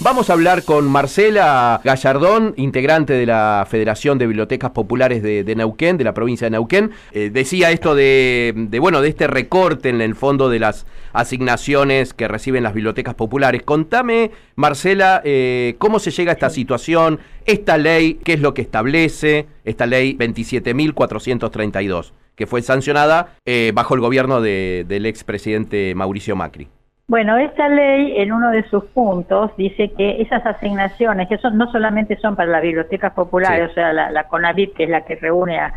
Vamos a hablar con Marcela Gallardón, integrante de la Federación de Bibliotecas Populares de, Neuquén, de la provincia de Neuquén. Eh, decía esto de, bueno, de este recorte en el fondo de las asignaciones que reciben las bibliotecas populares. Contame, Marcela, eh, cómo se llega a esta situación, esta ley, qué es lo que establece, esta ley 27.432 que fue sancionada eh, bajo el gobierno de, del expresidente Mauricio Macri. Bueno, esta ley en uno de sus puntos dice que esas asignaciones, que son, no solamente son para las bibliotecas populares, o sea, la, la, CONAVIP, que es la que reúne a,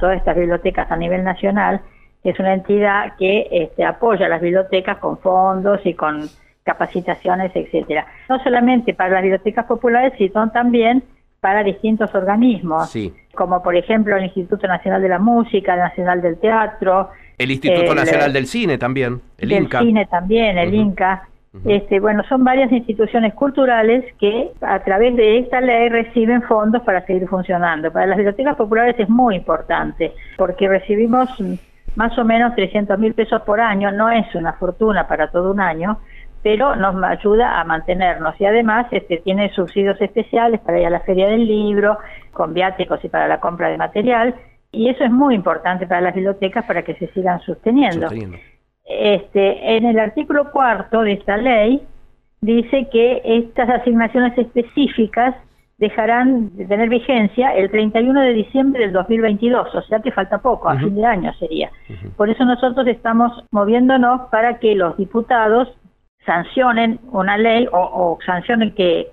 todas estas bibliotecas a nivel nacional, es una entidad que este, apoya a las bibliotecas con fondos y con capacitaciones, etcétera. No solamente para las bibliotecas populares, sino también para distintos organismos, como por ejemplo el Instituto Nacional de la Música, el Nacional del Teatro. El Instituto Nacional del Cine también, el del Cine también, el INCA. Este, bueno, son varias instituciones culturales que a través de esta ley reciben fondos para seguir funcionando. Para las bibliotecas populares es muy importante porque recibimos más o menos 300 mil pesos por año, no es una fortuna para todo un año, pero nos ayuda a mantenernos. Y además este, tiene subsidios especiales para ir a la feria del libro, con viáticos y para la compra de material y eso es muy importante para las bibliotecas para que se sigan sosteniendo. Este, en el artículo cuarto de esta ley dice que estas asignaciones específicas dejarán de tener vigencia el 31 de diciembre del 2022, o sea que falta poco, a fin de año sería. Por eso nosotros estamos moviéndonos para que los diputados sancionen una ley o, sancionen que,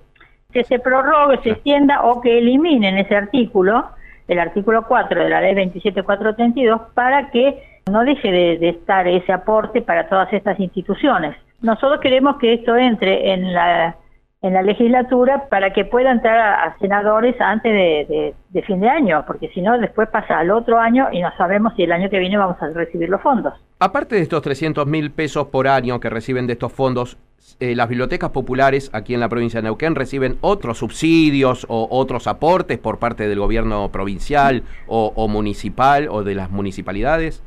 se prorrogue, se extienda o que eliminen ese artículo, el artículo 4 de la ley 27432, para que no deje de, estar ese aporte para todas estas instituciones. Nosotros queremos que esto entre en la en la legislatura para que pueda entrar a, senadores antes de, de, fin de año, porque si no, después pasa al otro año y no sabemos si el año que viene vamos a recibir los fondos. Aparte de estos 300 mil pesos por año que reciben de estos fondos, eh, las bibliotecas populares aquí en la provincia de Neuquén reciben otros subsidios o otros aportes por parte del gobierno provincial o, municipal o de las municipalidades.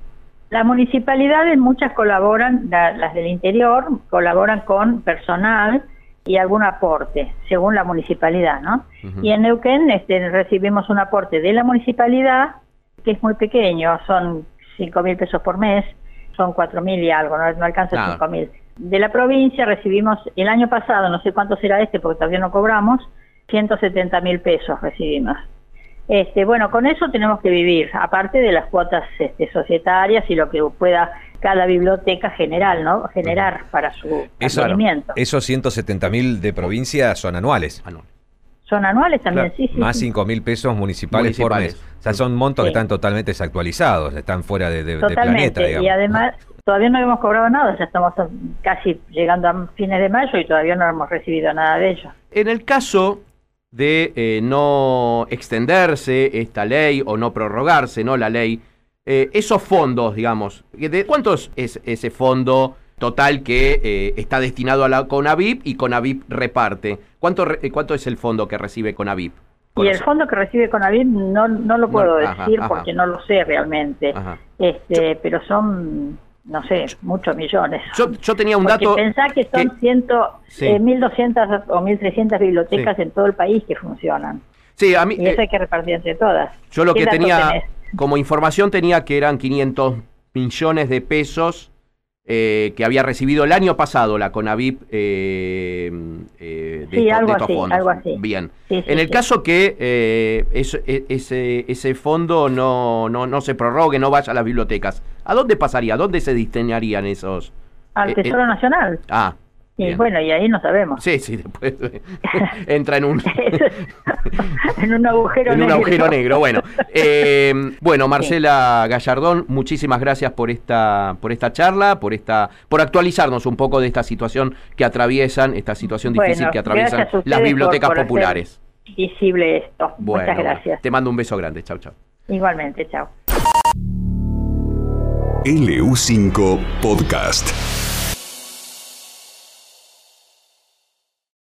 Las municipalidades, muchas colaboran, las del interior, colaboran con personal y algún aporte, según la municipalidad, ¿no? Y en Neuquén este, recibimos un aporte de la municipalidad, que es muy pequeño, son cinco mil pesos por mes, son cuatro mil y algo, no, no alcanza cinco mil. De la provincia recibimos el año pasado, no sé cuánto será este porque todavía no cobramos, 170 mil pesos recibimos. Este, bueno, con eso tenemos que vivir, aparte de las cuotas este, societarias y lo que pueda cada biblioteca general, ¿no? Generar para su mantenimiento. Esos 170 mil de provincia son anuales. Son anuales también, sí, sí. Más 5 mil pesos municipales, por mes. O sea, son montos que están totalmente desactualizados, están fuera de, de, planeta, digamos. Y además, todavía no hemos cobrado nada, ya estamos casi llegando a fines de mayo y todavía no hemos recibido nada de ello. En el caso de eh, no extenderse esta ley o no prorrogarse, ¿no? La ley eh, esos fondos, digamos, ¿de cuántos es ese fondo total que eh, está destinado a la CONAVIP y CONAVIP reparte? ¿Cuánto, eh, cuánto es el fondo que recibe CONAVIP? Y el fondo que recibe CONAVIP no, no lo puedo decir porque no lo sé realmente, este, pero son no sé, muchos millones. Yo, yo tenía un dato... Pensá que son ciento, 1.200 o 1.300 bibliotecas en todo el país que funcionan. Sí, a mí... Y eso hay que repartir entre todas. Yo lo que tenía como información tenía que eran 500 millones de pesos eh, que había recibido el año pasado la CONAVIP eh, eh, de, sí, algo así, Algo así. Bien. en el caso que e, ese, ese fondo no, no, no se prorrogue, no vaya a las bibliotecas, ¿a dónde pasaría? ¿A dónde se destinarían esos? Al Tesoro Nacional. Ah, y bueno, y ahí no sabemos. Sí, sí, después entra en un... en un agujero en negro. un agujero negro, bueno. Eh, bueno, Marcela Gallardón, muchísimas gracias por esta, por esta charla, por esta, por actualizarnos un poco de esta situación que atraviesan, esta situación difícil que atraviesan las bibliotecas populares. visible esto. Muchas gracias. te mando un beso grande. Chau, chau. Igualmente, chau. LU5 Podcast.